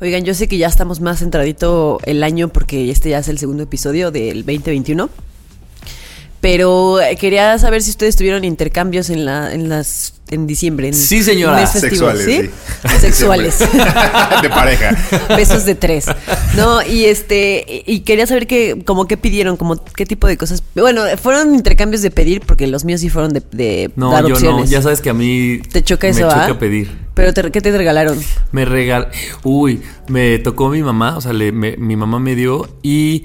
Oigan, yo sé que ya estamos más centradito el año porque este ya es el segundo episodio del 2021. Pero eh, quería saber si ustedes tuvieron intercambios en la en las en diciembre. en Sí, señora. mes festivo, Sexuales, ¿sí? sí. Sexuales. de pareja. Besos de tres. No, y este, y quería saber qué, como qué pidieron, como qué tipo de cosas. Bueno, fueron intercambios de pedir, porque los míos sí fueron de, de No, dar yo opciones. no. Ya sabes que a mí ¿Te choca eso, me ah? choca pedir. Pero te- ¿qué te regalaron? Me regal... Uy, me tocó mi mamá, o sea, le- me- mi mamá me dio y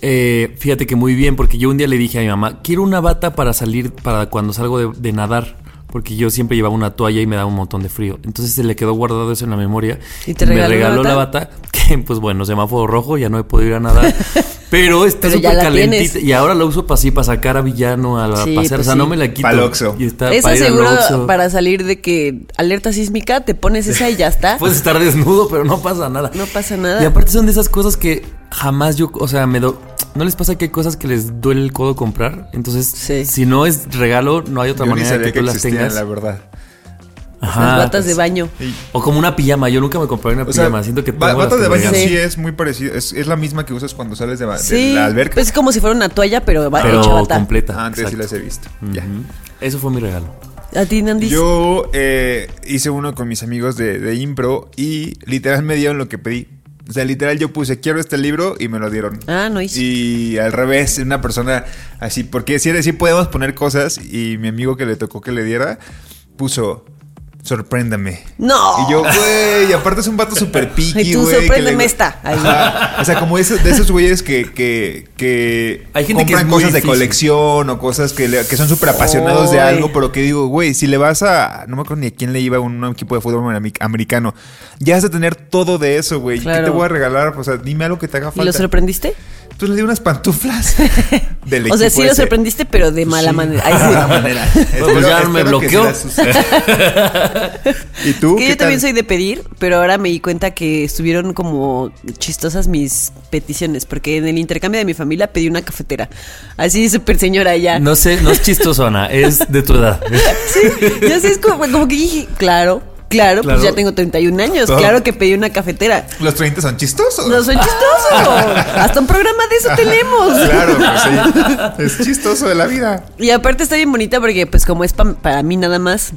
eh, fíjate que muy bien, porque yo un día le dije a mi mamá, quiero una bata para salir, para cuando salgo de, de nadar, porque yo siempre llevaba una toalla y me daba un montón de frío. Entonces se le quedó guardado eso en la memoria. ¿Y te me regaló la regaló la bata? que pues bueno, semáforo rojo, ya no he podido ir a nadar. Pero está súper calentita. tienes. Y ahora la uso para así, para sacar a villano, a la Sí, pasear. pues o sea, sí. no me la quito. Pa'l Oxxo. Y está Esa para seguro para salir de que alerta sísmica, te pones esa y ya está. Puedes estar desnudo, pero no pasa nada. No pasa nada. Y aparte son de esas cosas que jamás yo, o sea, me do, ¿no les pasa que hay cosas que les duele el codo comprar? Entonces, Sí. si no es regalo, no hay otra Yo manera de que que tú las tengas. la verdad. Ajá. Las batas de baño. O como una pijama, yo nunca me compré una O sea, pijama, siento que ba- tengo las bata de baño sí. Sí. es muy parecido. Es, es la misma que usas cuando sales de, ba- la alberca. pues es como si fuera una toalla, pero, hecha bata. completa. Ah, antes sí las he visto. Ya. Eso fue mi regalo. A ti, Nandis. Yo eh, hice uno con mis amigos de, de impro y literal me dieron lo que pedí. O sea, literal yo puse, quiero este libro y me lo dieron. Ah, no hice. Y al revés, una persona así, porque si podemos poner cosas y mi amigo que le tocó que le diera, puso, sorpréndame. No. Y yo, güey, y aparte es un vato súper piqui, Y tú, güey. que sorpréndeme le- esta. Ahí. Ajá. O sea, como esos, de esos güeyes que, que, que Hay gente que compran muy cosas de colección o cosas que, le- que son súper apasionados de algo, pero que digo, güey, si le vas a. No me acuerdo ni a quién le iba a un, un equipo de fútbol americano. Ya has de tener todo de eso, güey. ¿Qué Claro. te voy a regalar? O sea, dime algo que te haga ¿Y lo falta. sorprendiste? Tú le di unas pantuflas del O sea, sí lo sorprendiste, pero de mala Sí, manera. De Ay, sí. mala manera. pues ya me espero que bloqueó. ¿Y tú? Que ¿Qué yo también soy de pedir, pero ahora me di cuenta que estuvieron como chistosas mis peticiones, porque en el intercambio de mi familia pedí una cafetera. Así súper señora ya. No sé, no es chistoso, Ana, es de tu edad. Sí, ya sé, es como, como que dije, claro, claro, Claro. pues ya tengo 31 años, Todo. claro que pedí una cafetera. ¿Los 30 son chistosos? No soy chistoso. Hasta un programa de eso tenemos. Claro, pues sí. Es chistoso de la vida. Y aparte está bien bonita porque pues como es pa- para mí nada más.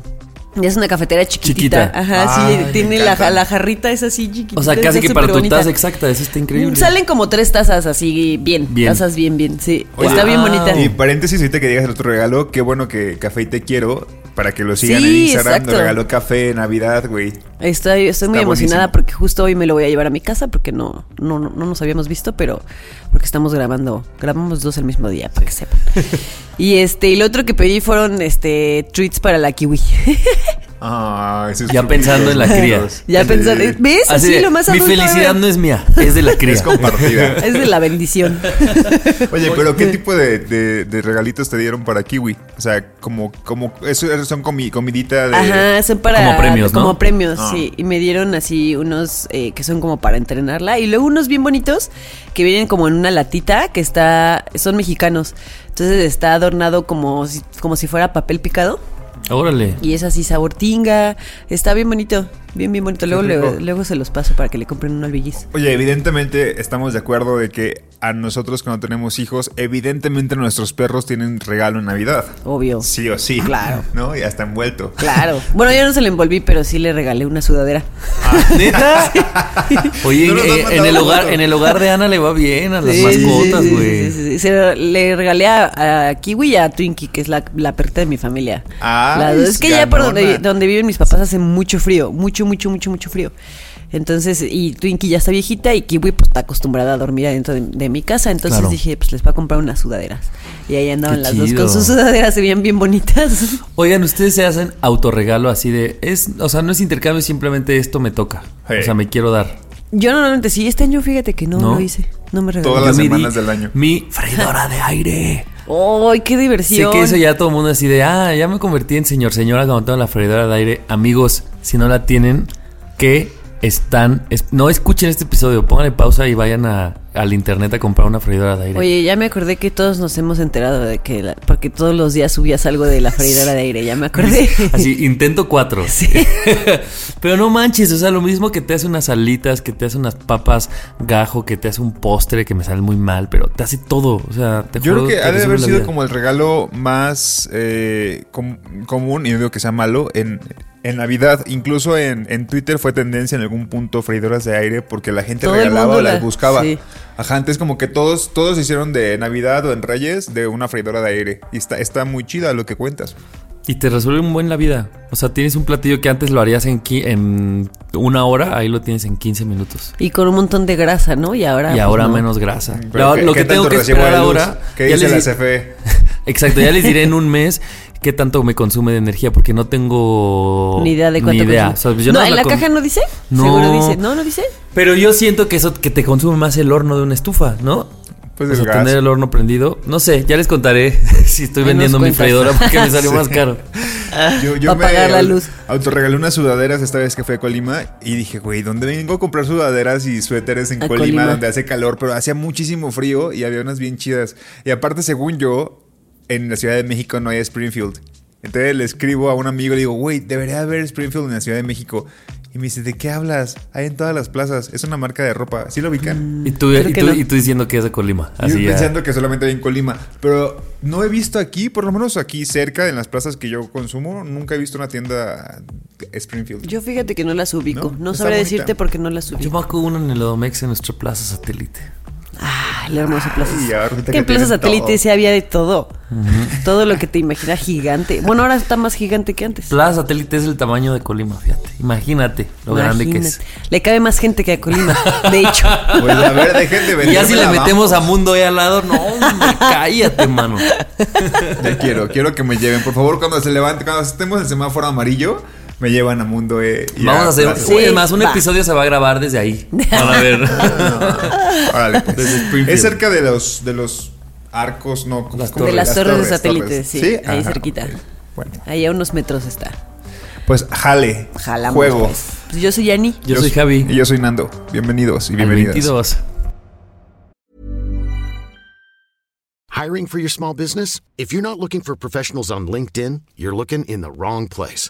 Es una cafetera chiquitita. Chiquita. Ajá, Ay, sí, tiene la, la jarrita es así chiquitita. O sea, casi que para tu taza exacta, eso está increíble. Salen como tres tazas así bien, Bien. Tazas bien, bien, sí. Oye, está bien bonita. Y paréntesis, ahorita que digas el otro regalo, qué bueno que Café y Te Quiero, para que lo sigan Sí, en Instagram, exacto. nos regaló café en Navidad, güey. Estoy, estoy muy emocionada buenísimo. porque justo hoy me lo voy a llevar a mi casa porque no, no, no, no nos habíamos visto, pero porque estamos grabando, grabamos dos el mismo día, para que sepan. y este, y lo otro que pedí fueron este treats para la kiwi. Ah, esos Ya pensando en la cría. ya pensando, ¿ves? Así, de, lo más Mi felicidad no es mía, es de la cría. Es compartida. Es de la bendición. Oye, pero ¿qué tipo de, de- de regalitos te dieron para Kiwi? O sea, como, como, eso son comi- comidita de... Ajá, son para. Como premios, ¿no? Como premios, Ah. sí. Y me dieron así unos eh, que son como para entrenarla. Y luego unos bien bonitos que vienen como en una latita que está. Son mexicanos. Entonces está adornado como si, como si fuera papel picado. Órale. Y es así sabor tinga. Está bien bonito. Bien, bien bonito. Luego, rico. luego, luego se los paso para que le compren un albillis. Oye, evidentemente estamos de acuerdo de que a nosotros cuando tenemos hijos, evidentemente nuestros perros tienen regalo en Navidad. Obvio. Sí o sí. Claro. ¿No? Ya está envuelto. Claro. Bueno, yo no se lo envolví, pero sí le regalé una sudadera. ¿Neta? Oye, No eh, en, mandado el hogar, en el hogar de Ana le va bien a las Sí, mascotas, güey. sí, le regalé a, a Kiwi y a Twinkie, que es la, la perrita de mi familia. Ah, Ah, Las dos. Es que ya por donde, donde viven mis papás hace mucho frío. Mucho, mucho, mucho, mucho frío. Entonces, y Twinkie ya está viejita y Kiwi pues está acostumbrada a dormir adentro de, de mi casa. Entonces Claro. dije, pues les voy a comprar unas sudaderas. Y ahí andaban Qué las dos con sus sudaderas, se veían bien bonitas. Oigan, ustedes se hacen autorregalo así de. es O sea, no es intercambio, simplemente esto me toca. Sí. O sea, me quiero dar. Yo normalmente sí, este año fíjate que no, ¿No? lo hice. No me regalé. Todas las Yo semanas di del año. Mi freidora de aire. ¡Ay, qué Sé diversión! que eso ya todo el mundo así de, ah, ya me convertí en señor, señora cuando tengo la freidora de aire. Amigos, si no la tienen, que están... es- no escuchen este episodio, pónganle pausa y vayan a, al internet a comprar una freidora de aire. Oye, ya me acordé que todos nos hemos enterado de que... la- porque todos los días subías algo de la freidora de aire, ya me acordé. Así, intento cuatro. Pero no manches, o sea, lo mismo que te hace unas alitas, que te hace unas papas gajo, que te hace un postre que me sale muy mal, pero te hace todo. O sea, te Yo juro creo que ha de haber sido vida. como el regalo más eh, com- común, y no digo que sea malo, en, en Navidad. Incluso en, en Twitter fue tendencia en algún punto freidoras de aire porque la gente Todo regalaba o las la- buscaba. sí. Ajá, antes como que todos, todos hicieron de Navidad o en Reyes de una freidora de aire. Y está, está muy chida lo que cuentas. Y te resuelve un buen la vida. O sea, tienes un platillo que antes lo harías en, en una hora, ahí lo tienes en 15 minutos. Y con un montón de grasa, ¿no? Y ahora... y pues, ahora no. menos grasa. Pero Lo, ¿qué- lo qué que tengo que esperar ahora... ¿Qué dice les la CFE? Exacto, ya les diré en un mes qué tanto me consume de energía, porque no tengo Ni idea de cuánto Ni idea. consume. O sea, yo no, en la con- caja no dice. No. Seguro dice. No, no dice. Pero yo siento que eso que te consume más el horno de una estufa, ¿no? Pues o sea, gas. tener el horno prendido. No sé, ya les contaré si estoy Ahí vendiendo mi freidora porque me salió más caro. Yo, yo Pa' apagar la luz. autorregalé unas sudaderas esta vez que fui a Colima y dije, güey, ¿dónde vengo a comprar sudaderas y suéteres en Colima, Colima. donde hace calor? Pero hacía muchísimo frío y había unas bien chidas. Y aparte, según yo, en la Ciudad de México no hay Springfield. Entonces le escribo a un amigo y le digo, güey, debería haber Springfield en la Ciudad de México. Y me dice, ¿de qué hablas? Hay en todas las plazas. Es una marca de ropa. ¿Sí lo ubican? Y tú, Creo y que tú, no. y tú diciendo que es de Colima. Yo Así ya. pensando que solamente hay en Colima. Pero no he visto aquí, por lo menos aquí cerca, en las plazas que yo consumo, nunca he visto una tienda Springfield. Yo fíjate que no las ubico. ¿No? Sabré bonita. decirte porque no las Yo ubico. me acuerdo uno en el Odomex en nuestra plaza satélite. Ah, la hermosa plaza. Que en Plaza Satélite todo. sí había de todo. Todo lo que te imaginas gigante. Bueno, ahora está más gigante que antes. Plaza satélite es el tamaño de Colima, fíjate. Imagínate lo grande que es. Le cabe más gente que a Colima. De hecho. Pues a ver, dejen de Y ya si le metemos a Mundo ahí al lado, no, hombre, cállate, mano. Ya quiero, quiero que me lleven. Por favor, cuando se levante, cuando estemos el semáforo amarillo, me llevan a Mundo E. y Vamos a hacer. Sí, es más, un va. episodio se va a grabar desde ahí. Van a ver. Órale, pues. Es cerca de los, de los arcos, no. ¿cómo- Las cómo? de las torres, de satélite, torres. sí. Ahí Ajá, cerquita. ok. Bueno, Ahí a unos metros está. pues jale. Jalamos. Juego. Pues. Pues yo soy Yani. Yo soy Javi. Y yo soy Nando. Bienvenidos y bienvenidas. 22. Hiring for your small business? If you're not looking for professionals on LinkedIn, you're looking in the wrong place.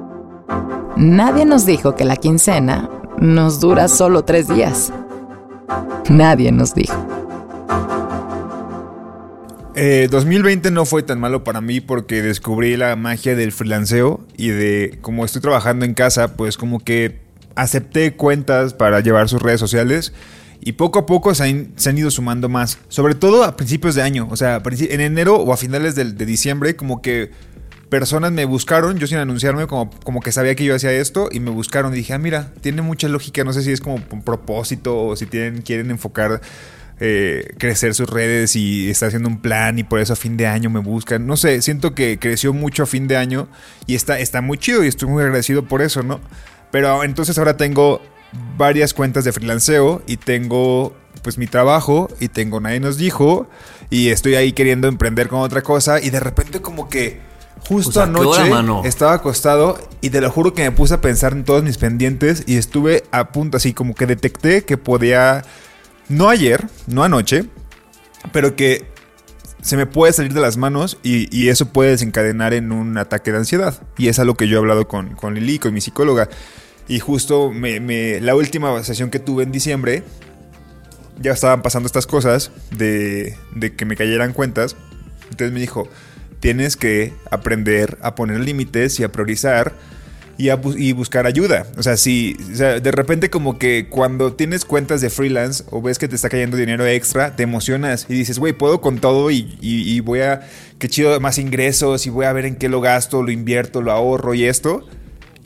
Nadie nos dijo que la quincena nos dura solo tres días. Nadie nos dijo. Eh, 2020 no fue tan malo para mí porque descubrí la magia del freelanceo y de como estoy trabajando en casa, pues como que acepté cuentas para llevar sus redes sociales y poco a poco se han, ido sumando más, sobre todo a principios de año, o sea, en enero o a finales de, diciembre, como que personas me buscaron, yo sin anunciarme, como, como que sabía que yo hacía esto y me buscaron y dije, ah, mira, tiene mucha lógica, no sé si es como un propósito o si tienen, quieren enfocar eh, crecer sus redes y está haciendo un plan y por eso a fin de año me buscan. No sé, siento que creció mucho a fin de año y está, está muy chido y estoy muy agradecido por eso, ¿no? Pero entonces ahora tengo varias cuentas de freelanceo y tengo pues mi trabajo y tengo Nadie nos dijo y estoy ahí queriendo emprender con otra cosa y de repente como que justo Pues, ¿a qué anoche hora, estaba acostado y te lo juro que me puse a pensar en todos mis pendientes y estuve a punto así como que detecté que podía no ayer, no anoche, pero que se me puede salir de las manos y, y eso puede desencadenar en un ataque de ansiedad. Y es algo que yo he hablado con, con Lili, con mi psicóloga. Y justo me, me- la última sesión que tuve en diciembre, ya estaban pasando estas cosas de, de que me cayeran cuentas. Entonces me dijo, tienes que aprender a poner límites y a priorizar y, a bu- y buscar ayuda. O sea, si o sea, de repente como que cuando tienes cuentas de freelance o ves que te está cayendo dinero extra, te emocionas y dices, güey, puedo con todo y, y- y voy a, qué chido, más ingresos y voy a ver en qué lo gasto, lo invierto, lo ahorro y esto.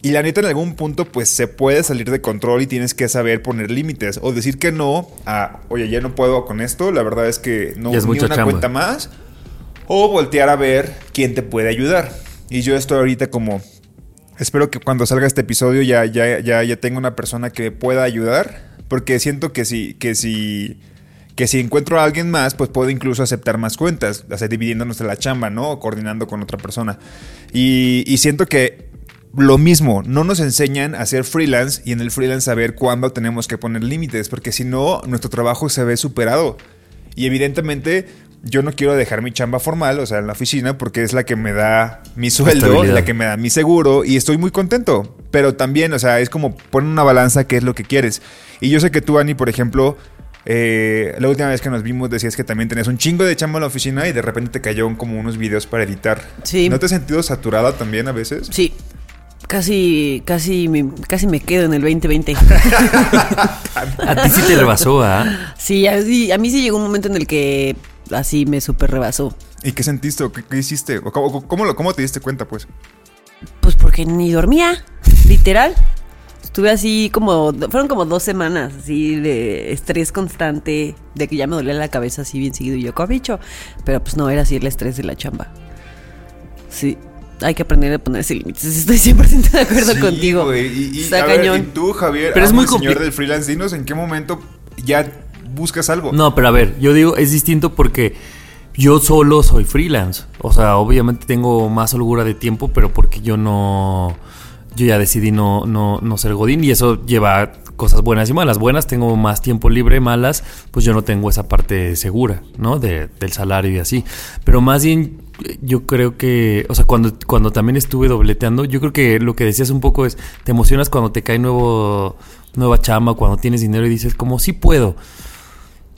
Y la neta en algún punto pues se puede salir de control y tienes que saber poner límites o decir que no a, oye, ya no puedo con esto, la verdad es que no es ni una chamba. cuenta más o voltear a ver quién te puede ayudar. Y yo estoy ahorita como espero que cuando salga este episodio ya ya ya ya tenga una persona que me pueda ayudar porque siento que si que si que si encuentro a alguien más, pues puedo incluso aceptar más cuentas, sea, dividiéndonos de la chamba, ¿no? O coordinando con otra persona. Y, y siento que lo mismo, no nos enseñan a hacer freelance y en el freelance saber cuándo tenemos que poner límites, porque si no, nuestro trabajo se ve superado. Y evidentemente, yo no quiero dejar mi chamba formal, o sea, en la oficina, porque es la que me da mi sueldo, la que me da mi seguro, y estoy muy contento. Pero también, o sea, es como poner una balanza qué es lo que quieres. Y yo sé que tú, Ani, por ejemplo, eh, la última vez que nos vimos decías que también tenías un chingo de chamba en la oficina y de repente te cayó como unos videos para editar. Sí. ¿No te has sentido saturada también a veces? Sí. Casi, casi, me, casi me quedo en el 2020. A ti sí te rebasó, ¿ah? sí, a, sí, a mí sí llegó un momento en el que así me super rebasó. ¿Y qué sentiste o qué, qué hiciste? ¿O cómo, cómo lo- cómo te diste cuenta, pues? Pues porque ni dormía, literal. Estuve así como, fueron como dos semanas así de estrés constante, de que ya me dolía la cabeza así bien seguido y yo, bicho Pero pues no, era así el estrés de la chamba. Sí, hay que aprender a ponerse límites. Estoy 100% de acuerdo Sí, contigo. güey, Y, y, Está a ver, cañón. y tú, Javier, Pero es muy el señor del freelance, dinos en qué momento ya buscas algo. No, pero a ver, yo digo, es distinto porque yo solo soy freelance. O sea, obviamente tengo más holgura de tiempo, pero porque yo no. Yo ya decidí no, no, no ser Godín y eso lleva cosas buenas y malas. Buenas, tengo más tiempo libre, malas, pues yo no tengo esa parte segura, ¿no? De- del salario y así. Pero más bien, yo creo que, o sea, cuando, cuando también estuve dobleteando, yo creo que lo que decías un poco es, te emocionas cuando te cae nuevo, nueva chamba, cuando tienes dinero y dices, como sí puedo.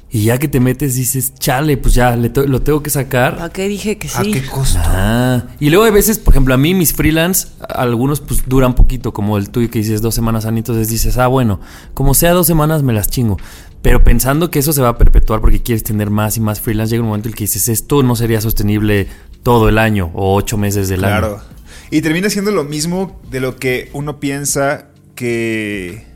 Y ya que te metes dices, chale, pues ya le lo tengo que sacar. ¿A qué dije que ¿A sí? qué costo? Ah, y luego hay veces, por ejemplo, a mí mis freelance, a- algunos pues duran poquito, como el tuyo que dices dos semanas, Ani, entonces dices, ah, bueno, como sea dos semanas me las chingo. Pero pensando que eso se va a perpetuar porque quieres tener más y más freelance, llega un momento en el que dices, esto no sería sostenible todo el año o ocho meses del año. Claro. Y termina siendo lo mismo de lo que uno piensa que,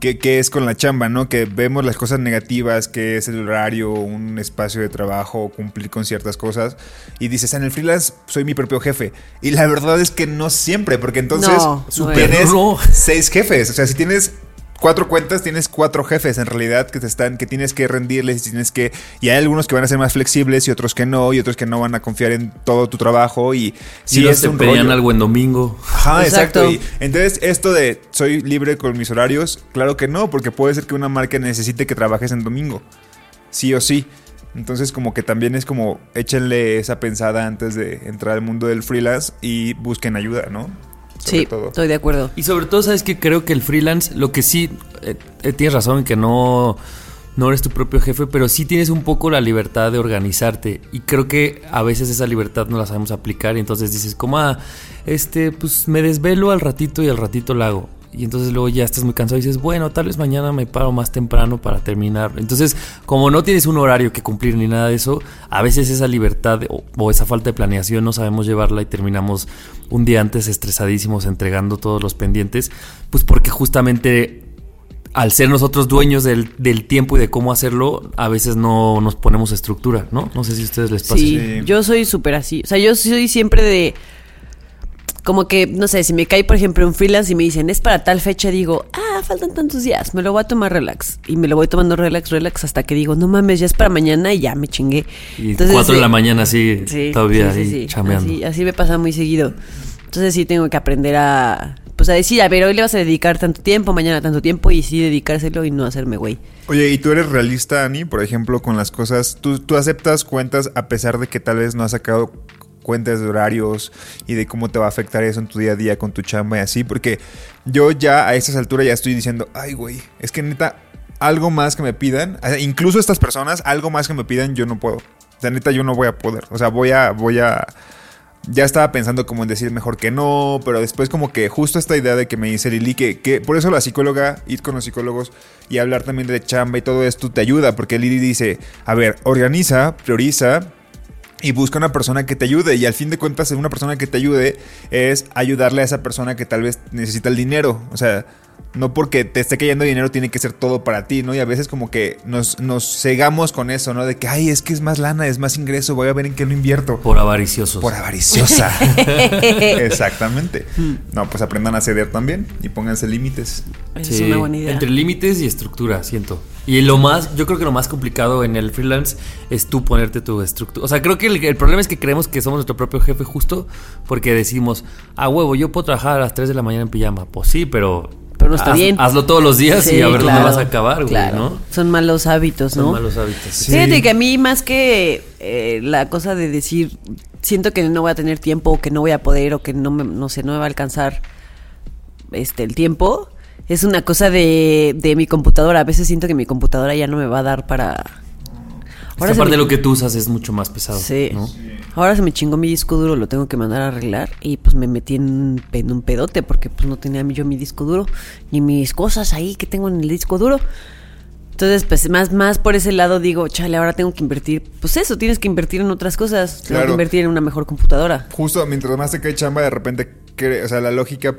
que, que es con la chamba, ¿no? Que vemos las cosas negativas, que es el horario, un espacio de trabajo, cumplir con ciertas cosas. Y dices, en el freelance soy mi propio jefe. Y la verdad es que no siempre, porque entonces No, no es. tienes No. seis jefes. O sea, si tienes cuatro cuentas, tienes cuatro jefes en realidad que te están, que tienes que rendirles y tienes que. Y hay algunos que van a ser más flexibles y otros que no, y otros que no van a confiar en todo tu trabajo. Y Si sí no es te un pedían rollo. algo en domingo. Ajá, exacto. Exacto. Y entonces, esto de soy libre con mis horarios, claro que no, porque puede ser que una marca necesite que trabajes en domingo. Sí o sí. Entonces, como que también es como échenle esa pensada antes de entrar al mundo del freelance y busquen ayuda, ¿no? Sobre Sí, todo. estoy de acuerdo. Y sobre todo, sabes que creo que el freelance, lo que sí, eh, eh, tienes razón en que no, no eres tu propio jefe, pero sí tienes un poco la libertad de organizarte. Y creo que a veces esa libertad no la sabemos aplicar y entonces dices, como, ah, este, pues me desvelo al ratito y al ratito lo hago. Y entonces luego ya estás muy cansado y dices, bueno, tal vez mañana me paro más temprano para terminar. Entonces, como no tienes un horario que cumplir ni nada de eso, a veces esa libertad o, o esa falta de planeación no sabemos llevarla y terminamos un día antes estresadísimos entregando todos los pendientes, pues porque justamente al ser nosotros dueños del, del tiempo y de cómo hacerlo, a veces no nos ponemos estructura, ¿no? No sé si a ustedes les pasa. Sí, Sí. yo soy súper así. O sea, yo soy siempre de. Como que, no sé, si me cae, por ejemplo, un freelance y me dicen, es para tal fecha, digo, ah, faltan tantos días, me lo voy a tomar relax. Y me lo voy tomando relax, relax, hasta que digo, no mames, ya es para mañana y ya me chingué. Y Entonces, cuatro de la mañana así, Sí, todavía sí, ahí sí, sí. chameando. Así, así me pasa muy seguido. Entonces sí tengo que aprender a, pues a decir, a ver, hoy le vas a dedicar tanto tiempo, mañana tanto tiempo y sí dedicárselo y no hacerme güey. Oye, ¿y tú eres realista, Ani? Por ejemplo, con las cosas. ¿tú, ¿Tú aceptas cuentas a pesar de que tal vez no has sacado cuentas de horarios y de cómo te va a afectar eso en tu día a día con tu chamba y así? Porque yo ya a estas alturas ya estoy diciendo, ay, güey, es que neta, algo más que me pidan, incluso estas personas, algo más que me pidan, yo no puedo. O sea, neta, yo no voy a poder. O sea, voy a, voy a. Ya estaba pensando como en decir mejor que no, pero después como que justo esta idea de que me dice Lili que, que por eso la psicóloga, ir con los psicólogos y hablar también de chamba y todo esto te ayuda, porque Lili dice, a ver, organiza, prioriza, y busca una persona que te ayude. Y al fin de cuentas, una persona que te ayude es ayudarle a esa persona que tal vez necesita el dinero. O sea, no porque te esté cayendo dinero tiene que ser todo para ti, ¿no? Y a veces como que nos, nos cegamos con eso, ¿no? De que, ay, es que es más lana, es más ingreso, voy a ver en qué lo invierto. Por avariciosos. Por avariciosa. Exactamente. No, pues aprendan a ceder también y pónganse límites. Es Sí, una buena idea. Entre límites y estructura, siento. Y lo más, yo creo que lo más complicado en el freelance es tú ponerte tu estructura. O sea, creo que el, el problema es que creemos que somos nuestro propio jefe justo porque decimos, ah, huevo, yo puedo trabajar a las 3 de la mañana en pijama. Pues sí, pero... Pero no está haz- bien. Hazlo todos los días y Sí, a ver claro, dónde vas a acabar, güey, claro. ¿no? Son malos hábitos, ¿no? Son malos hábitos. Sí. Fíjate que a mí más que eh, la cosa de decir siento que no voy a tener tiempo o que no voy a poder o que no me, no sé, no me va a alcanzar este el tiempo, es una cosa de, de mi computadora. A veces siento que mi computadora ya no me va a dar para... Esta se parte de lo que tú usas es mucho más pesado. Sí. ¿no? Ahora se me chingó mi disco duro, lo tengo que mandar a arreglar y pues me metí en en un pedote porque pues no tenía yo mi disco duro ni mis cosas ahí que tengo en el disco duro. Entonces, pues más, más por ese lado digo, chale, ahora tengo que invertir. Pues eso, tienes que invertir en otras cosas. Tengo que invertir en una mejor computadora. Justo mientras más te cae chamba, de repente, o sea, la lógica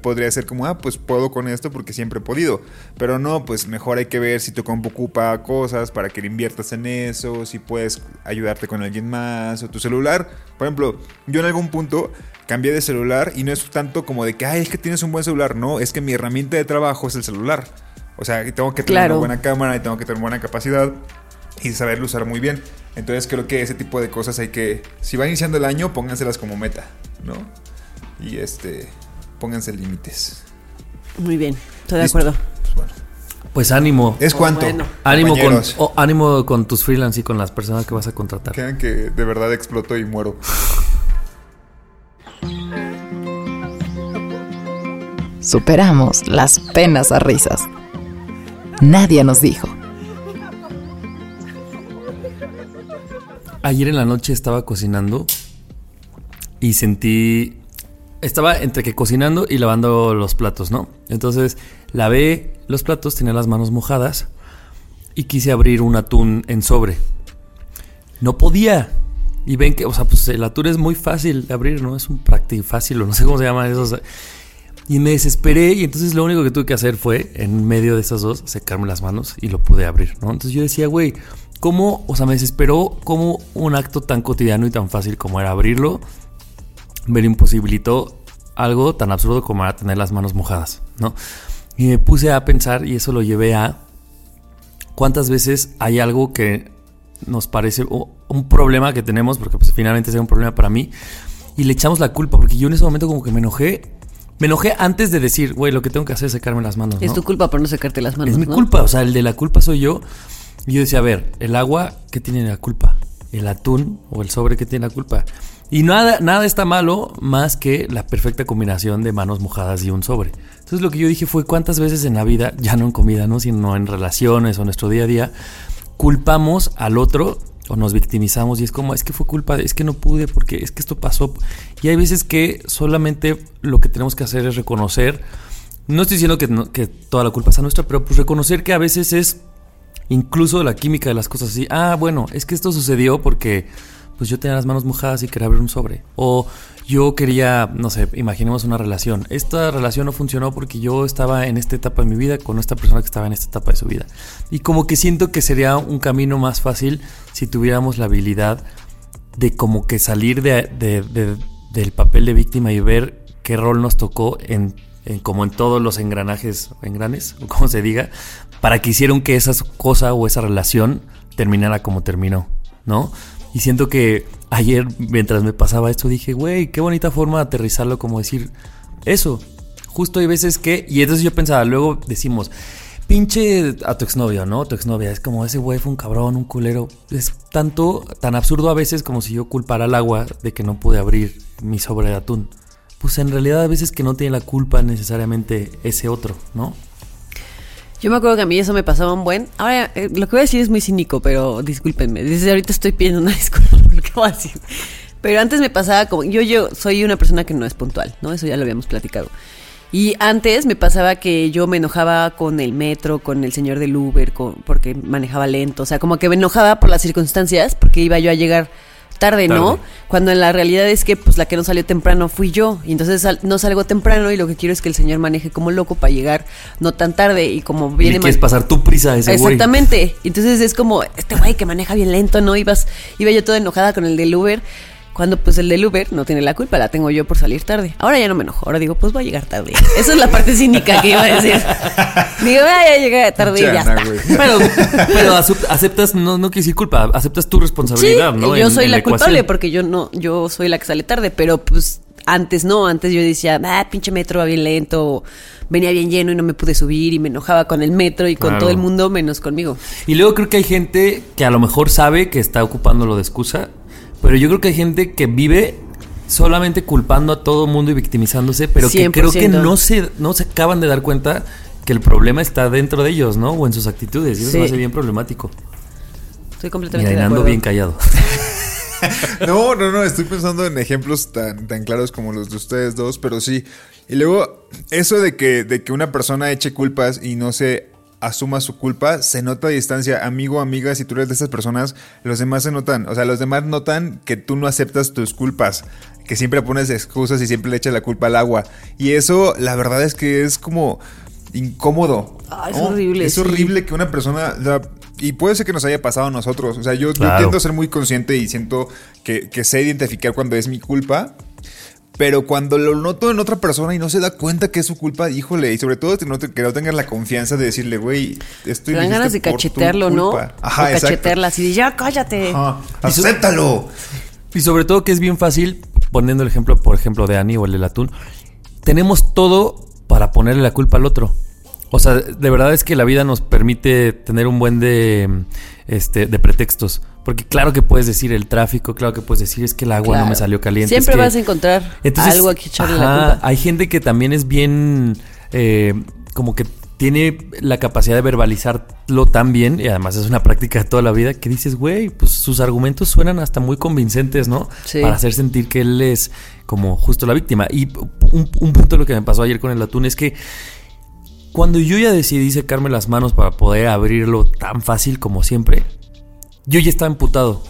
podría ser como, ah, pues puedo con esto porque siempre he podido. Pero no, pues mejor hay que ver si tu compu ocupa cosas para que le inviertas en eso, si puedes ayudarte con alguien más o tu celular. Por ejemplo, yo en algún punto cambié de celular y no es tanto como de que, ay, es que tienes un buen celular. No, es que mi herramienta de trabajo es el celular. O sea, tengo que tener Claro. una buena cámara y tengo que tener buena capacidad y saberlo usar muy bien. Entonces creo que ese tipo de cosas hay que, si va iniciando el año, pónganselas como meta, ¿no? Y este, pónganse límites. Muy bien, estoy de Listo. acuerdo. Pues bueno. Pues ánimo. ¿Es cuánto? bueno. Ánimo con, oh, ánimo con tus freelance y con las personas que vas a contratar. Crean que de verdad exploto y muero. Superamos las penas a risas. Nadie nos dijo. Ayer en la noche estaba cocinando y sentí. Estaba entre que cocinando y lavando los platos, ¿no? Entonces lavé los platos, tenía las manos mojadas y quise abrir un atún en sobre. No podía. Y ven que, o sea, pues el atún es muy fácil de abrir, ¿no? Es un práctico fácil, o no sé cómo se llama eso. y me desesperé y entonces lo único que tuve que hacer fue, en medio de esas dos, secarme las manos y lo pude abrir, ¿no? Entonces yo decía, güey, ¿cómo, o sea, me desesperó cómo un acto tan cotidiano y tan fácil como era abrirlo, me lo imposibilitó algo tan absurdo como era tener las manos mojadas, ¿no? Y me puse a pensar y eso lo llevé a cuántas veces hay algo que nos parece un problema que tenemos, porque pues finalmente es un problema para mí, y le echamos la culpa, porque yo en ese momento como que me enojé, me enojé antes de decir, güey, lo que tengo que hacer es secarme las manos. Es ¿no? tu culpa por no secarte las manos. Es mi ¿no? culpa, o sea, el de la culpa soy yo. Y yo decía, a ver, el agua, ¿qué tiene la culpa? El atún o el sobre, ¿qué tiene la culpa? Y nada, nada está malo más que la perfecta combinación de manos mojadas y un sobre. Entonces lo que yo dije fue cuántas veces en la vida, ya no en comida, ¿no? sino en relaciones o nuestro día a día, culpamos al otro o nos victimizamos y es como, es que fue culpa, de- es que no pude porque es que esto pasó. Y hay veces que solamente lo que tenemos que hacer es reconocer, no estoy diciendo que, que toda la culpa sea nuestra, pero pues reconocer que a veces es incluso la química de las cosas así. Ah, bueno, es que esto sucedió porque pues yo tenía las manos mojadas y quería abrir un sobre. O yo quería, no sé, imaginemos una relación. Esta relación no funcionó porque yo estaba en esta etapa de mi vida con esta persona que estaba en esta etapa de su vida. Y como que siento que sería un camino más fácil si tuviéramos la habilidad de como que salir de, de- de- del papel de víctima y ver qué rol nos tocó en, en como en todos los engranajes, engranes, o como se diga, para que hicieron que esa cosa o esa relación terminara como terminó, ¿no? Y siento que ayer, mientras me pasaba esto, dije, güey, qué bonita forma de aterrizarlo, como decir eso. Justo hay veces que, y entonces yo pensaba, luego decimos, pinche a tu exnovio, ¿no? Tu exnovia. Es como ese güey fue un cabrón, un culero. Es tanto, tan absurdo a veces como si yo culpara al agua de que no pude abrir mi sobre de atún. Pues en realidad a veces que no tiene la culpa necesariamente ese otro, ¿no? Yo me acuerdo que a mí eso me pasaba un buen. Ahora, eh, lo que voy a decir es muy cínico, pero discúlpenme. Desde ahorita estoy pidiendo una disculpa por lo que voy a decir. Pero antes me pasaba como. Yo, yo soy una persona que no es puntual, ¿no? Eso ya lo habíamos platicado. Y antes me pasaba que yo me enojaba con el metro, con el señor del Uber, con- porque manejaba lento. O sea, como que me enojaba por las circunstancias, porque iba yo a llegar tarde, ¿no? Cuando en la realidad es que pues la que no salió temprano fui yo. Y entonces sal- no salgo temprano y lo que quiero es que el señor maneje como loco para llegar no tan tarde. Y como Y viene le quieres pasar tu prisa a ese güey. Exactamente. Entonces es como, este güey que maneja bien lento, ¿no? Ibas, iba yo toda enojada con el del Uber. Cuando pues el del Uber no tiene la culpa, la tengo yo por salir tarde. Ahora ya no me enojo, ahora digo, pues voy a llegar tarde. Esa es la parte cínica que iba a decir. Digo, voy a llegar tarde y ya está. güey. Pero, pero acept- aceptas, no, no quiere decir culpa, aceptas tu Sí, responsabilidad, ¿no? yo En- soy en la culpable porque yo no, yo soy la que sale tarde, pero pues antes no, antes yo decía, ah, pinche metro va bien lento, venía bien lleno y no me pude subir y me enojaba con el metro y con Claro. todo el mundo menos conmigo. Y luego creo que hay gente que a lo mejor sabe que está ocupándolo de excusa, pero yo creo que hay gente que vive solamente culpando a todo mundo y victimizándose, pero que creo que 100%. no se, no se acaban de dar cuenta que el problema está dentro de ellos, ¿no? O en sus actitudes. Y eso Sí. me hace bien problemático. Estoy completamente de ando acuerdo. bien callado. No, no, no, estoy pensando en ejemplos tan, tan claros como los de ustedes dos, pero sí. Y luego, eso de que, de que una persona eche culpas y no se asuma su culpa, se nota a distancia. Amigo, amiga, si tú eres de esas personas, los demás se notan. O sea, los demás notan que tú no aceptas tus culpas, que siempre pones excusas y siempre le echas la culpa al agua. Y eso, la verdad es que es como incómodo. Ah, es horrible, Es sí. horrible que una persona... y puede ser que nos haya pasado a nosotros. O sea, yo, yo Claro. tiendo a ser muy consciente y siento que, que sé identificar cuando es mi culpa. Pero cuando lo noto en otra persona y no se da cuenta que es su culpa, híjole, y sobre todo que no, te- que no tengas la confianza de decirle, güey, estoy Te dan ganas de cachetearlo, ¿no? o Ajá, exacto. cachetearla así de ya cállate. Ajá, acéptalo. Y sobre todo que es bien fácil, poniendo el ejemplo, por ejemplo, de Annie o el del atún, tenemos todo para ponerle la culpa al otro. O sea, de verdad es que la vida nos permite tener un buen de, este, de pretextos. Porque claro que puedes decir el tráfico, claro que puedes decir es que el agua no me salió caliente. Siempre es que- vas a encontrar Entonces, algo a que echarle ajá, la culpa. Hay gente que también es bien, eh, como que tiene la capacidad de verbalizarlo tan bien, y además es una práctica de toda la vida, que dices, güey, pues sus argumentos suenan hasta muy convincentes, ¿no? Sí. Para hacer sentir que él es como justo la víctima. Y un, un punto de lo que me pasó ayer con el atún es que cuando yo ya decidí secarme las manos para poder abrirlo tan fácil como siempre, yo ya estaba emputado.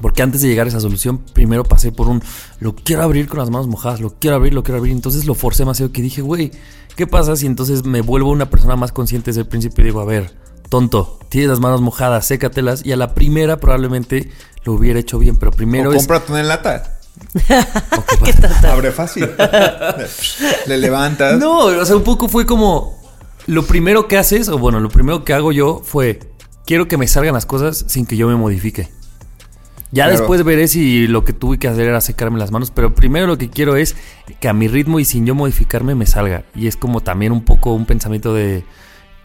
Porque antes de llegar a esa solución, primero pasé por un lo quiero abrir con las manos mojadas, lo quiero abrir, lo quiero abrir. Entonces lo forcé demasiado que dije, güey, ¿qué pasa si entonces me vuelvo una persona más consciente desde el principio y digo, a ver, tonto, tienes las manos mojadas, sécatelas. Y a la primera probablemente lo hubiera hecho bien, pero primero o es. cómprate una lata. ¿Qué tal? Abre fácil. Le levantas. No, o sea, un poco fue como. Lo primero que haces, o bueno, lo primero que hago yo fue. Quiero que me salgan las cosas sin que yo me modifique. Ya Claro. después veré si lo que tuve que hacer era secarme las manos, pero primero lo que quiero es que a mi ritmo y sin yo modificarme me salga. Y es como también un poco un pensamiento de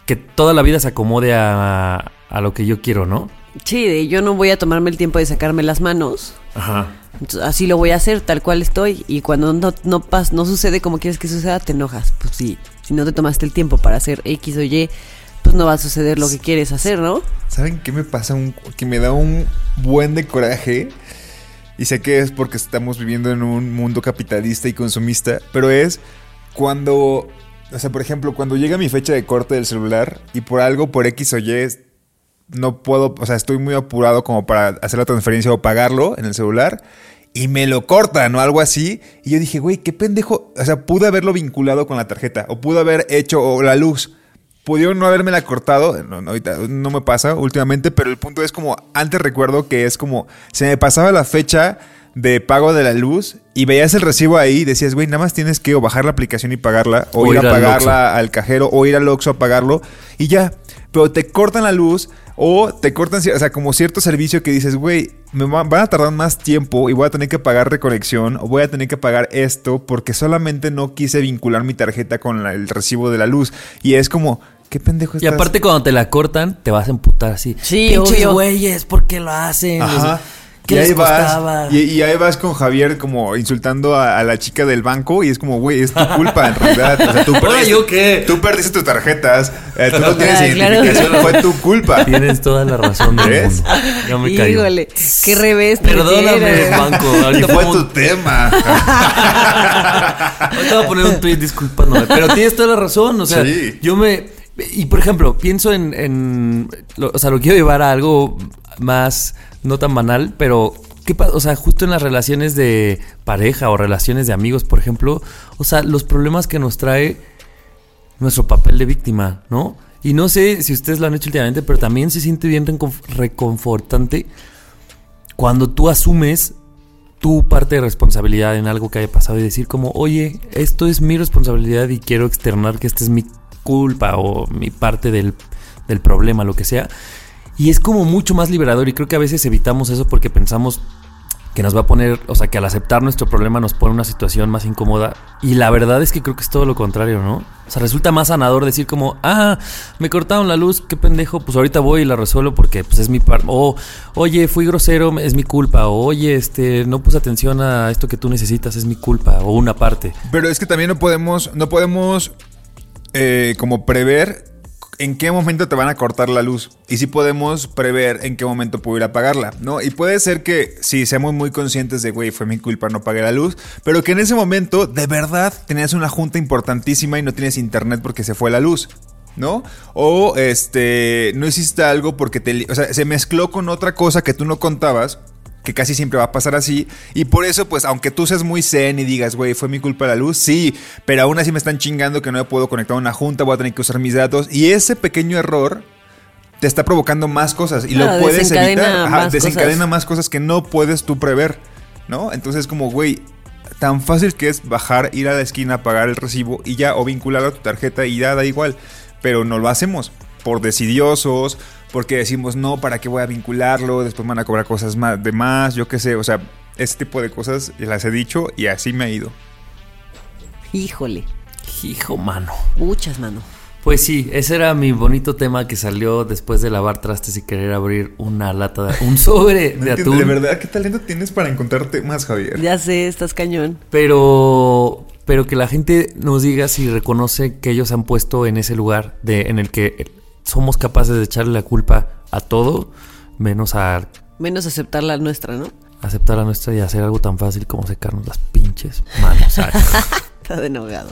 que toda la vida se acomode a, a lo que yo quiero, ¿no? Sí, de yo no voy a tomarme el tiempo de sacarme las manos. Ajá. Entonces, así lo voy a hacer tal cual estoy. Y cuando no, no, pas, no sucede como quieres que suceda, te enojas. Pues sí, si no te tomaste el tiempo para hacer X o Y, pues no va a suceder lo que quieres hacer, ¿no? ¿Saben qué me pasa? Un- que me da un buen de coraje. Y sé que es porque estamos viviendo en un mundo capitalista y consumista. Pero es cuando. O sea, por ejemplo, cuando llega mi fecha de corte del celular y por algo, por X o Y, no puedo. O sea, estoy muy apurado como para hacer la transferencia o pagarlo en el celular. Y me lo cortan o algo así. Y yo dije, güey, qué pendejo. O sea, pude haberlo vinculado con la tarjeta. O pude haber hecho o la luz. Pudieron no haberme la cortado, no, no, ahorita no me pasa últimamente, pero el punto es como, antes recuerdo que es como, se me pasaba la fecha de pago de la luz y veías el recibo ahí y decías, güey, nada más tienes que o bajar la aplicación y pagarla, o, O ir, ir a al pagarla al cajero, o ir al Oxxo a pagarlo, y ya. Pero te cortan la luz o te cortan, o sea, como cierto servicio que dices, güey, me va- van a tardar más tiempo y voy a tener que pagar reconexión o voy a tener que pagar esto porque solamente no quise vincular mi tarjeta con la- el recibo de la luz. Y es como, ¿Qué pendejo Y estás? aparte cuando te la cortan, te vas a emputar así. Sí, Pinches obvio. güeyes, ¿por qué lo hacen? Ajá. ¿Qué y les ahí costaba? vas, y, y ahí vas con Javier como insultando a, a la chica del banco y es como, güey, es tu culpa en realidad. O sea, tú ¿Ahora perdiste, yo qué? Tú perdiste tus tarjetas, eh, tú no tienes Ah, claro. identificación, fue tu culpa. Tienes toda la razón del ¿Ves? mundo. Ya me caigo. Híjole, qué revés. Perdóname, banco. Y Ahorita fue tu tema. Ahorita voy a poner un tweet disculpándome. Pero tienes toda la razón. O sea, Sí. yo me. Y por ejemplo, pienso en. en lo- o sea, lo quiero llevar a algo más. No tan banal, pero. ¿Qué pasa? O sea, justo en las relaciones de pareja o relaciones de amigos, por ejemplo. O sea, los problemas que nos trae nuestro papel de víctima, ¿no? Y no sé si ustedes lo han hecho últimamente, pero también se siente bien reconf- reconfortante cuando tú asumes tu parte de responsabilidad en algo que haya pasado y decir como, oye, esto es mi responsabilidad y quiero externar que esta es mi culpa o mi parte del, del problema, lo que sea. Y es como mucho más liberador y creo que a veces evitamos eso porque pensamos que nos va a poner, o sea, que al aceptar nuestro problema nos pone una situación más incómoda. Y la verdad es que creo que es todo lo contrario, ¿no? O sea, resulta más sanador decir como, ah, me cortaron la luz, qué pendejo, pues ahorita voy y la resuelvo porque pues es mi parte. O, oye, fui grosero, es mi culpa. O, oye, este, no puse atención a esto que tú necesitas, es mi culpa. O una parte. Pero es que también no podemos, no podemos eh, como prever en qué momento te van a cortar la luz. Y sí podemos prever en qué momento puedo apagarla, ¿no? Y puede ser que sí seamos muy conscientes de, güey, fue mi culpa, no pagué la luz. Pero que en ese momento, de verdad, tenías una junta importantísima y no tienes internet porque se fue la luz. ¿No? O este, no hiciste algo porque te, o sea, se mezcló con otra cosa que tú no contabas que casi siempre va a pasar así. Y por eso, pues, aunque tú seas muy zen y digas, güey, fue mi culpa la luz, sí, pero aún así me están chingando que no me puedo conectar a una junta, voy a tener que usar mis datos. Y ese pequeño error te está provocando más cosas y Claro, lo puedes desencadena evitar. Ajá, más desencadena cosas. más cosas que no puedes tú prever, ¿no? Entonces, como, güey. Tan fácil que es bajar, ir a la esquina, pagar el recibo y ya, o vincular a tu tarjeta y ya da igual. Pero no lo hacemos por decidiosos, porque decimos, no, ¿para qué voy a vincularlo? Después me van a cobrar cosas más, de más, yo qué sé. O sea, ese tipo de cosas las he dicho y así me ha ido. Híjole, Hijo, mano. muchas, mano. Pues sí, ese era mi bonito tema que salió después de lavar trastes y querer abrir una lata de un sobre No de entiendo, atún. de verdad, ¿qué talento tienes para encontrarte más, Javier? Ya sé, estás cañón. Pero, pero que la gente nos diga si reconoce que ellos se han puesto en ese lugar de, en el que somos capaces de echarle la culpa a todo, menos a Menos aceptar la nuestra, ¿no? aceptar la nuestra y hacer algo tan fácil como secarnos las pinches manos. Está de enojado.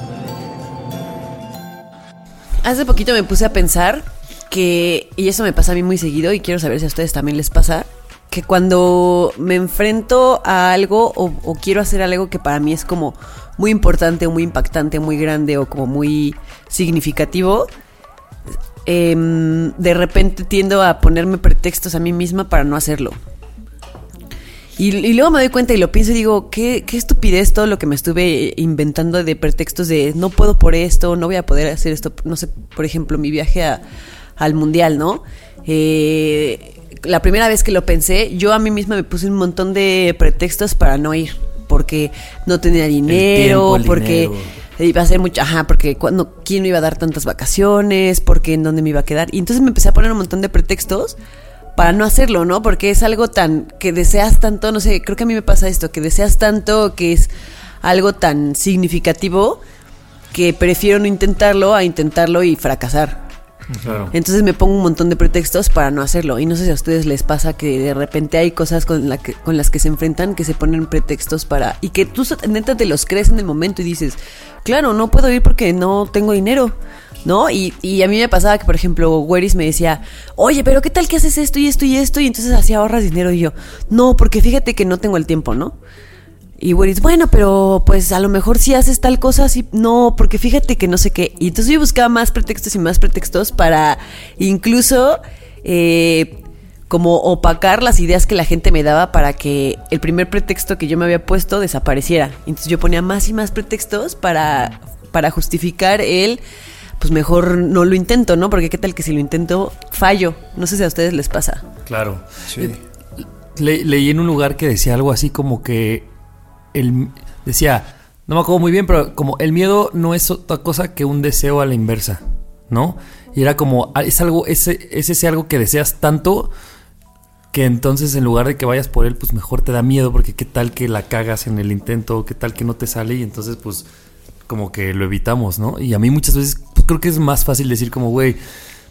Hace poquito me puse a pensar que, y eso me pasa a mí muy seguido, y quiero saber si a ustedes también les pasa, que cuando me enfrento a algo o, quiero hacer algo que para mí es como muy importante, muy impactante, muy grande o como muy significativo, em, de repente tiendo a ponerme pretextos a mí misma para no hacerlo. Y, y luego me doy cuenta y lo pienso y digo, ¿qué, qué estupidez todo lo que me estuve inventando de pretextos de no puedo por esto, no voy a poder hacer esto. No sé, por ejemplo, mi viaje a- al mundial, ¿no? Eh, la primera vez que lo pensé, yo a mí misma me puse un montón de pretextos para no ir. Porque no tenía dinero, tiempo, el porque dinero. iba a ser mucho, ajá, porque cuando, quién me iba a dar tantas vacaciones, porque en dónde me iba a quedar. Y entonces me empecé a poner un montón de pretextos para no hacerlo, ¿no? Porque es algo tan que deseas tanto, no sé, creo que a mí me pasa esto, que deseas tanto que es algo tan significativo que prefiero no intentarlo a intentarlo y fracasar. Claro. Entonces me pongo un montón de pretextos para no hacerlo. Y no sé si a ustedes les pasa que de repente hay cosas con, la que- con las que se enfrentan que se ponen pretextos para... Y que tú neta te los crees en el momento y dices, claro, no puedo ir porque no tengo dinero. ¿No? Y, y a mí me pasaba que, por ejemplo, Weris me decía, oye, pero ¿qué tal que haces esto y esto y esto? Y entonces así ahorras dinero. Y yo, no, porque fíjate que no tengo el tiempo, ¿no? Y Weris, bueno, pero pues a lo mejor si haces tal cosa, sí, no, porque fíjate que no sé qué. Y entonces yo buscaba más pretextos y más pretextos para incluso eh, como opacar las ideas que la gente me daba para que el primer pretexto que yo me había puesto desapareciera. Entonces yo ponía más y más pretextos para, para justificar el, pues mejor no lo intento, ¿no? Porque qué tal que si lo intento, fallo. No sé si a ustedes les pasa. Claro. Sí. Le- leí en un lugar que decía algo así como que el decía, no me acuerdo muy bien, pero como el miedo no es otra cosa que un deseo a la inversa, ¿no? Y era como ah, es algo ese es ese algo que deseas tanto que entonces en lugar de que vayas por él, pues mejor te da miedo porque qué tal que la cagas en el intento, qué tal que no te sale y entonces pues como que lo evitamos, ¿no? Y a mí muchas veces creo que es más fácil decir como, güey,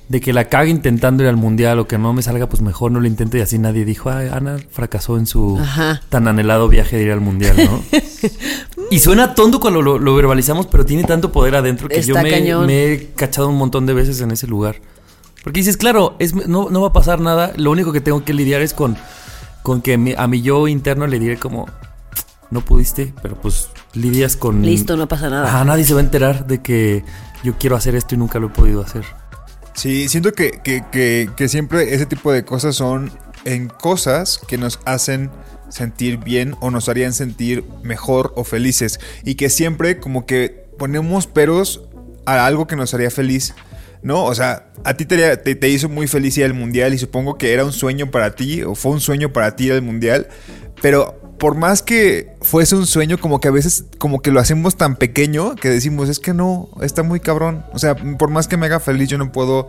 de que la cague intentando ir al mundial o que no me salga, pues mejor no lo intento y así nadie dijo, ay, Ana fracasó en su Ajá. tan anhelado viaje de ir al mundial, ¿no? y suena tonto cuando lo, lo verbalizamos, pero tiene tanto poder adentro que yo me, he cachado un montón de veces en ese lugar. Porque dices, claro, es, no, no va a pasar nada, lo único que tengo que lidiar es con, con que mi- a mi yo interno le diré como, no pudiste, pero pues lidias con... Listo, no pasa nada. Ah, nadie se va a enterar de que yo quiero hacer esto y nunca lo he podido hacer. Sí, siento que, que- que- siempre ese tipo de cosas son en cosas que nos hacen sentir bien o nos harían sentir mejor o felices. Y que siempre como que ponemos peros a algo que nos haría feliz. ¿No? O sea, a ti te, te hizo muy feliz ir al mundial y supongo que era un sueño para ti o fue un sueño para ti ir al mundial. Pero por más que fuese un sueño, como que a veces como que lo hacemos tan pequeño que decimos, es que no, está muy cabrón. O sea, por más que me haga feliz, yo no puedo,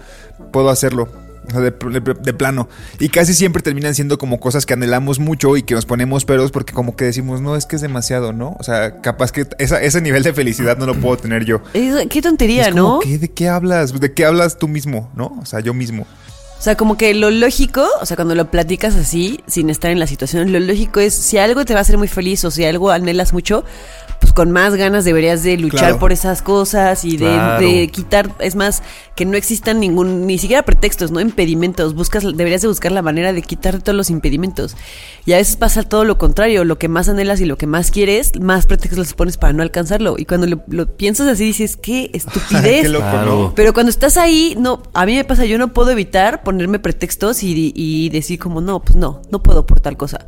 puedo hacerlo. O sea, de, de- de plano. Y casi siempre terminan siendo como cosas que anhelamos mucho y que nos ponemos peros porque como que decimos, no, es que es demasiado, ¿no? O sea, capaz que esa- ese nivel de felicidad no lo puedo tener yo. Es- qué tontería, Es como, ¿no? ¿qué? ¿De qué hablas? ¿De qué hablas tú mismo? ¿No? O sea, yo mismo. O sea, como que lo lógico, o sea, cuando lo platicas así, sin estar en la situación, lo lógico es si algo te va a hacer muy feliz o si algo anhelas mucho, pues con más ganas deberías de luchar Claro. por esas cosas y de, Claro. de quitar, es más, que no existan ningún, ni siquiera pretextos, ¿no? Impedimentos, buscas, deberías de buscar la manera de quitar todos los impedimentos. Y a veces pasa todo lo contrario, lo que más anhelas y lo que más quieres, más pretextos les pones para no alcanzarlo. Y cuando lo, lo piensas así dices, qué estupidez. Qué loco, Claro. ¿no? Pero cuando estás ahí, no, a mí me pasa, yo no puedo evitar ponerme pretextos y, y decir como, no, pues no, no puedo por tal cosa.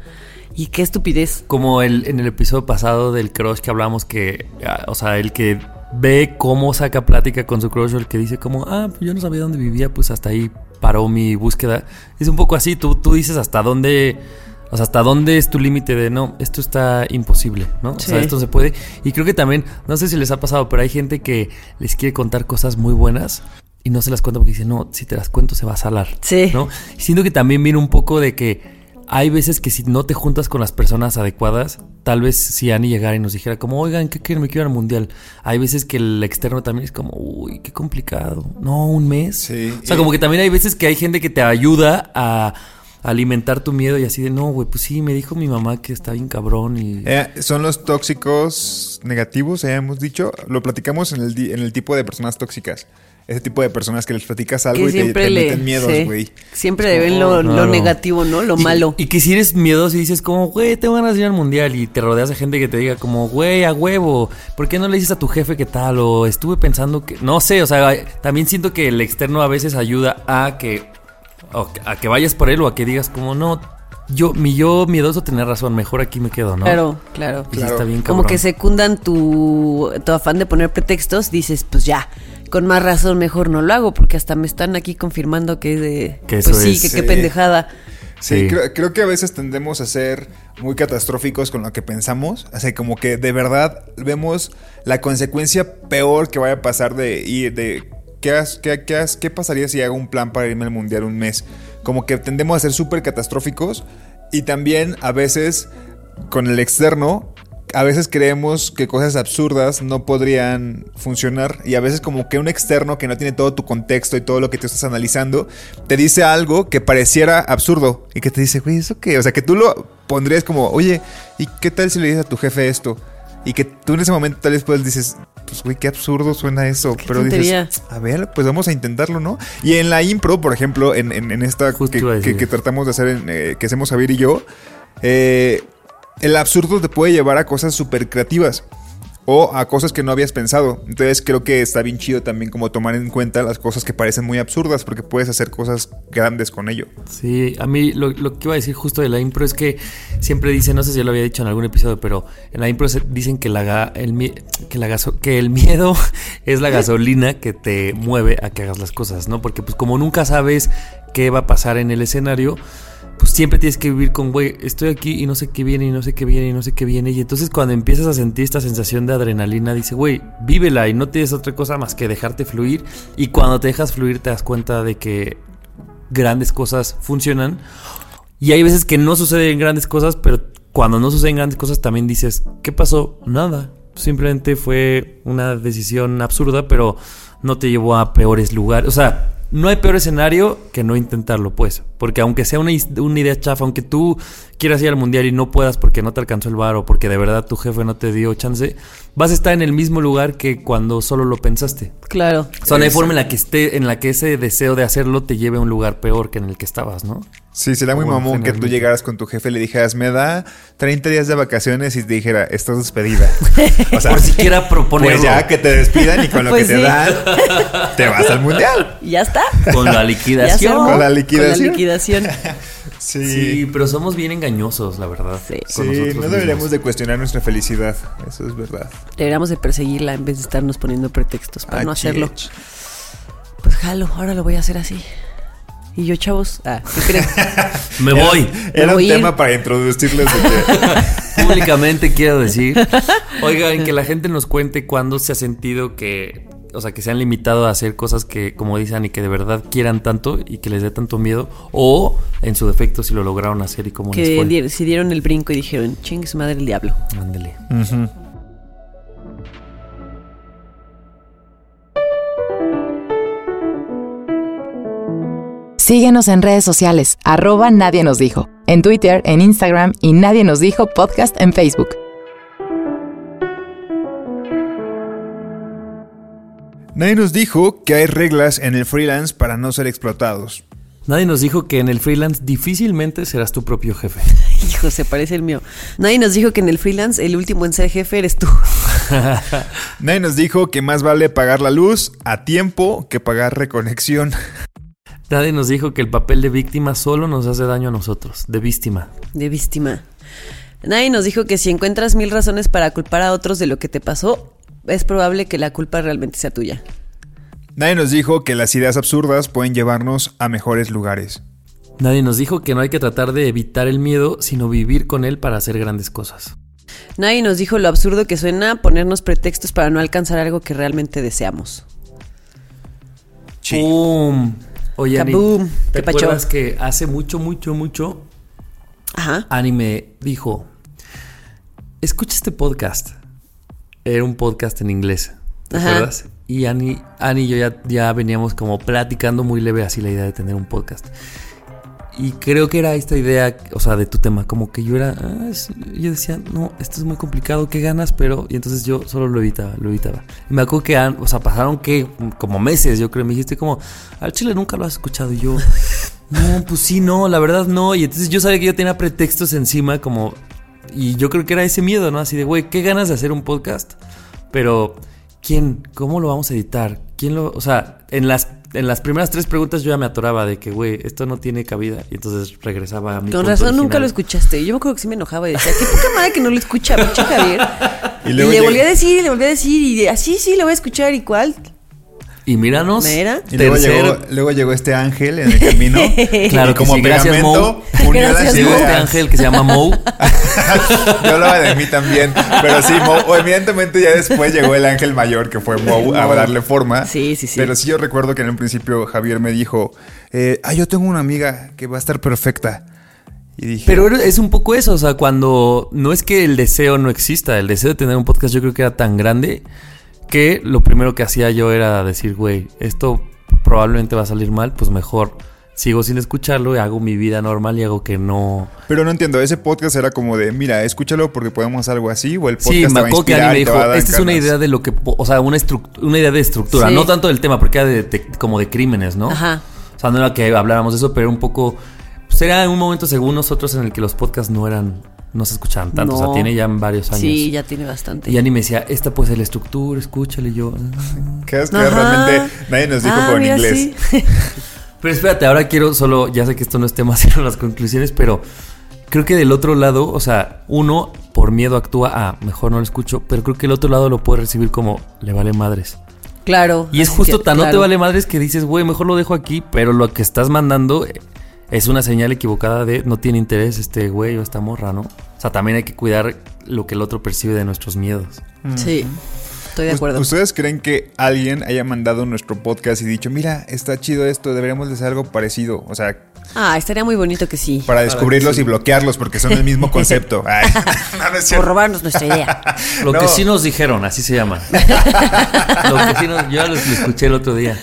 Y qué estupidez. Como el, en el episodio pasado del crush que hablamos que, ah, o sea, el que ve cómo saca plática con su crush o el que dice como, ah, pues yo no sabía dónde vivía, pues hasta ahí paró mi búsqueda. Es un poco así, tú, tú dices hasta dónde, o sea, hasta dónde es tu límite de, no, esto está imposible, ¿no? O sea, Sí. esto se puede. Y creo que también, no sé si les ha pasado, pero hay gente que les quiere contar cosas muy buenas. Y no se las cuenta porque dice, no, si te las cuento se va a salar. Sí. ¿no? Y siento que también viene un poco de que hay veces que si no te juntas con las personas adecuadas, tal vez si Ani llegara y nos dijera como, oigan, ¿qué quieren? Me quiero ir al mundial. Hay veces que el externo también es como, uy, qué complicado. No, un mes. Sí. O sea, como que también hay veces que hay gente que te ayuda a alimentar tu miedo y así de, no, güey, pues sí, me dijo mi mamá que está bien cabrón y... Eh, son los tóxicos negativos, ya hemos dicho. Lo platicamos en el, en el tipo de personas tóxicas. Ese tipo de personas que les platicas algo Que y te, siempre te le. meten miedos, sí. güey. Siempre le ven lo, lo claro. negativo, ¿no? Lo Y- malo. Y, que si eres miedoso y dices como, güey, te van a ir al mundial y te rodeas de gente que te diga como, güey, a huevo, ¿por qué no le dices a tu jefe qué tal? O estuve pensando que, no sé, o sea, también siento que el externo a veces ayuda a que, o a que vayas por él o a que digas como, no, yo, mi yo miedoso tenía razón, mejor aquí me quedo, ¿no? Claro, claro. Y sí está bien Como que secundan tu, tu afán de poner pretextos, dices, pues ya, con más razón mejor no lo hago, porque hasta me están aquí confirmando que de Que pues eso sí, es. que qué pendejada. Sí, Sí. Creo, creo que a veces tendemos a ser muy catastróficos con lo que pensamos. O sea, como que de verdad vemos la consecuencia peor que vaya a pasar de ir de. ¿Qué, has- qué, qué has- qué pasaría si hago un plan para irme al mundial un mes? Como que tendemos a ser súper catastróficos y también a veces con el externo a veces creemos que cosas absurdas no podrían funcionar y a veces como que un externo que no tiene todo tu contexto y todo lo que te estás analizando te dice algo que pareciera absurdo y que te dice, güey, ¿eso qué? O sea, que tú lo pondrías como, oye, ¿y qué tal si le dices a tu jefe esto? Y que tú en ese momento tal vez pues dices, pues güey, qué absurdo suena eso. Pero tontería. dices, a ver, pues vamos a intentarlo, ¿no? Y en la impro, por ejemplo, en, en- en esta que- que tratamos de hacer, en, eh, que hacemos Javier y yo, eh, el absurdo te puede llevar a cosas súper creativas. O a cosas que no habías pensado. Entonces creo que está bien chido también como tomar en cuenta las cosas que parecen muy absurdas porque puedes hacer cosas grandes con ello. Sí, a mí lo, que iba a decir justo de la impro es que siempre dicen, no sé si lo había dicho en algún episodio, pero en la impro dicen que, el, que, que el miedo es la gasolina que te mueve a que hagas las cosas, ¿no? Porque pues como nunca sabes qué va a pasar en el escenario, pues siempre tienes que vivir con, güey, estoy aquí y no sé qué viene y no sé qué viene y no sé qué viene. Y entonces cuando empiezas a sentir esta sensación de adrenalina, dice, güey, vívela y no tienes otra cosa más que dejarte fluir. Y cuando te dejas fluir te das cuenta de que grandes cosas funcionan. Y hay veces que no suceden grandes cosas, pero cuando no suceden grandes cosas también dices, ¿qué pasó? Nada. Simplemente fue una decisión absurda, pero no te llevó a peores lugares. O sea, no hay peor escenario que no intentarlo, pues. Porque aunque sea una, idea chafa, aunque tú quieras ir al mundial y no puedas porque no te alcanzó el bar o porque de verdad tu jefe no te dio chance, vas a estar en el mismo lugar que cuando solo lo pensaste. Claro. O sea, no hay forma en la que esté, en la que ese deseo de hacerlo te lleve a un lugar peor que en el que estabas, ¿no? Sí, sería muy mamón que tú llegaras con tu jefe y le dijeras, me da 30 días de vacaciones y te dijera, estás despedida. O sea, Por siquiera proponerlo. pues ya que te despidan y con lo Pues que te dan, te vas al mundial. Y ya está. Con la liquidación. Con la liquidación. Con la liquidación. Sí. Sí, pero somos bien engañosos, la verdad. Sí. Sí, con nosotros no deberíamos mismos. de cuestionar nuestra felicidad. Eso es verdad. Deberíamos de perseguirla en vez de estarnos poniendo pretextos para Ah, no hacerlo. Pues jalo, ahora lo voy a hacer así. Y yo, chavos, ah, ¿qué creen? Me voy. Era voy un ir. tema para introducirles de que Públicamente quiero decir. Oigan, que la gente nos cuente cuándo se ha sentido que. O sea, que se han limitado a hacer cosas que, como dicen, y que de verdad quieran tanto y que les dé tanto miedo. O, en su defecto, si lo lograron hacer y cómo les que fue. di- si dieron el brinco y dijeron, ching su madre el diablo. Ándele. Síguenos en redes sociales, arroba Nadie nos dijo, en Twitter, en Instagram y Nadie nos dijo podcast en Facebook. nadie nos dijo que hay reglas en el freelance para no ser explotados. Nadie nos dijo que en el freelance difícilmente serás tu propio jefe. Hijo, se parece el mío. Nadie nos dijo que en el freelance el último en ser jefe eres tú. Nadie nos dijo que más vale pagar la luz a tiempo que pagar reconexión. Nadie nos dijo que el papel de víctima solo nos hace daño a nosotros, de víctima. De víctima. Nadie nos dijo que si encuentras mil razones para culpar a otros de lo que te pasó, es probable que la culpa realmente sea tuya. Nadie nos dijo que las ideas absurdas pueden llevarnos a mejores lugares. Nadie nos dijo que no hay que tratar de evitar el miedo, sino vivir con él para hacer grandes cosas. Nadie nos dijo lo absurdo que suena ponernos pretextos para no alcanzar algo que realmente deseamos. ¡Pum! Oye, Ani. ¿te acuerdas que hace mucho, mucho, mucho Ajá. Ani me dijo, escucha este podcast. Era un podcast en inglés, ¿te Ajá. acuerdas? Y Ani, Ani y yo ya, ya veníamos como platicando muy leve así la idea de tener un podcast. Y creo que era esta idea, o sea, de tu tema, como que yo era, ah, sí, yo decía, no, esto es muy complicado, ¿qué ganas? Pero, y entonces yo solo lo evitaba, lo evitaba. Y me acuerdo que, o sea, pasaron que como meses, yo creo, me dijiste como, al chile nunca lo has escuchado. Y yo, no, pues sí, no, la verdad no. Y entonces yo sabía que yo tenía pretextos encima, como, y yo creo que era ese miedo, ¿no? Así de, güey, qué ganas de hacer un podcast, pero ¿quién? ¿Cómo lo vamos a editar? ¿Quién lo.? O sea, en las, en las primeras tres preguntas yo ya me atoraba de que, güey, esto no tiene cabida. Y entonces regresaba a mi. Con punto razón nunca lo escuchaste. Yo me acuerdo que sí me enojaba y decía, qué poca madre que no lo escucha, pinche Javier. Y le volví a decir, y le volví a decir, y de, así sí, lo voy a escuchar, ¿y cuál? Y míranos. Mira. Y luego llegó, luego llegó este ángel en el camino. Claro y que como sí, gracias, Mo. Llegó este ángel que se llama Mo. Yo hablaba de mí también. Pero sí, Mo, evidentemente ya después llegó el ángel mayor que fue Mo a darle forma. Sí, sí, sí. Pero sí yo recuerdo que en un principio Javier me dijo, eh, ah, yo tengo una amiga que va a estar perfecta. Y dije, Pero es un poco eso, o sea, cuando no es que el deseo no exista, el deseo de tener un podcast yo creo que era tan grande que lo primero que hacía yo era decir, güey, esto probablemente va a salir mal, pues mejor sigo sin escucharlo y hago mi vida normal y hago que no... Pero no entiendo, ese podcast era como de, mira, escúchalo porque podemos hacer algo así, o el podcast Sí, te me va a que me dijo, esta es una ganas". idea de lo que, o sea, una, una idea de estructura, Sí. no tanto del tema, porque era de, de- como de crímenes, ¿no? Ajá. O sea, no era que habláramos de eso, pero un poco, pues era un momento según nosotros en el que los podcasts no eran, no se escuchaban tanto, o sea, tiene ya varios años. Sí, ya tiene bastante. Y Ani me decía, esta puede ser la estructura, escúchale y yo. "Ah". Que es que Ajá. realmente nadie nos dijo Ah, con mira, inglés. sí. Pero espérate, ahora quiero solo, ya sé que esto no es tema sino las conclusiones, pero creo que del otro lado, o sea, uno por miedo actúa, ah, mejor no lo escucho, pero creo que el otro lado lo puede recibir como, le vale madres. Claro. Y es justo que, tan no te vale madres que dices, güey, mejor lo dejo aquí, pero lo que estás mandando eh, es una señal equivocada de no tiene interés este güey o esta morra, ¿no? O sea, también hay que cuidar lo que el otro percibe de nuestros miedos. Sí, estoy de ¿Us- acuerdo. ¿Ustedes creen que alguien haya mandado nuestro podcast y dicho, mira, está chido esto, deberíamos de hacer algo parecido? O sea, Ah, estaría muy bonito que sí. para descubrirlos y bloquearlos porque son el mismo concepto. Ay, no, Por robarnos nuestra idea. Lo No. que sí nos dijeron, así se llama. lo que sí nos, yo lo escuché el otro día.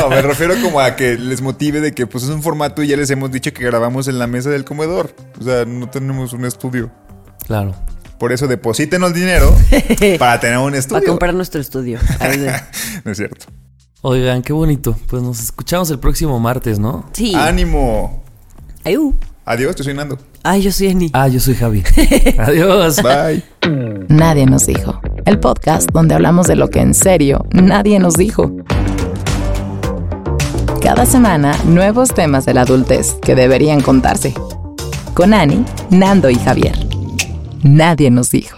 No, me refiero como a que les motive de que pues es un formato y ya les hemos dicho que grabamos en la mesa del comedor. O sea, no tenemos un estudio. Claro. Por eso deposítenos dinero para tener un estudio. Para comprar nuestro estudio. No es cierto. Oigan, qué bonito. Pues nos escuchamos el próximo martes, ¿no? Sí. ¡Ánimo! Ayú. Adiós, te soy Nando. Ay, yo soy Annie. Ah, yo soy Javi. Adiós. Bye. Nadie nos dijo. El podcast donde hablamos de lo que en serio nadie nos dijo. Cada semana, nuevos temas de la adultez que deberían contarse. Con Ani, Nando y Javier. Nadie nos dijo.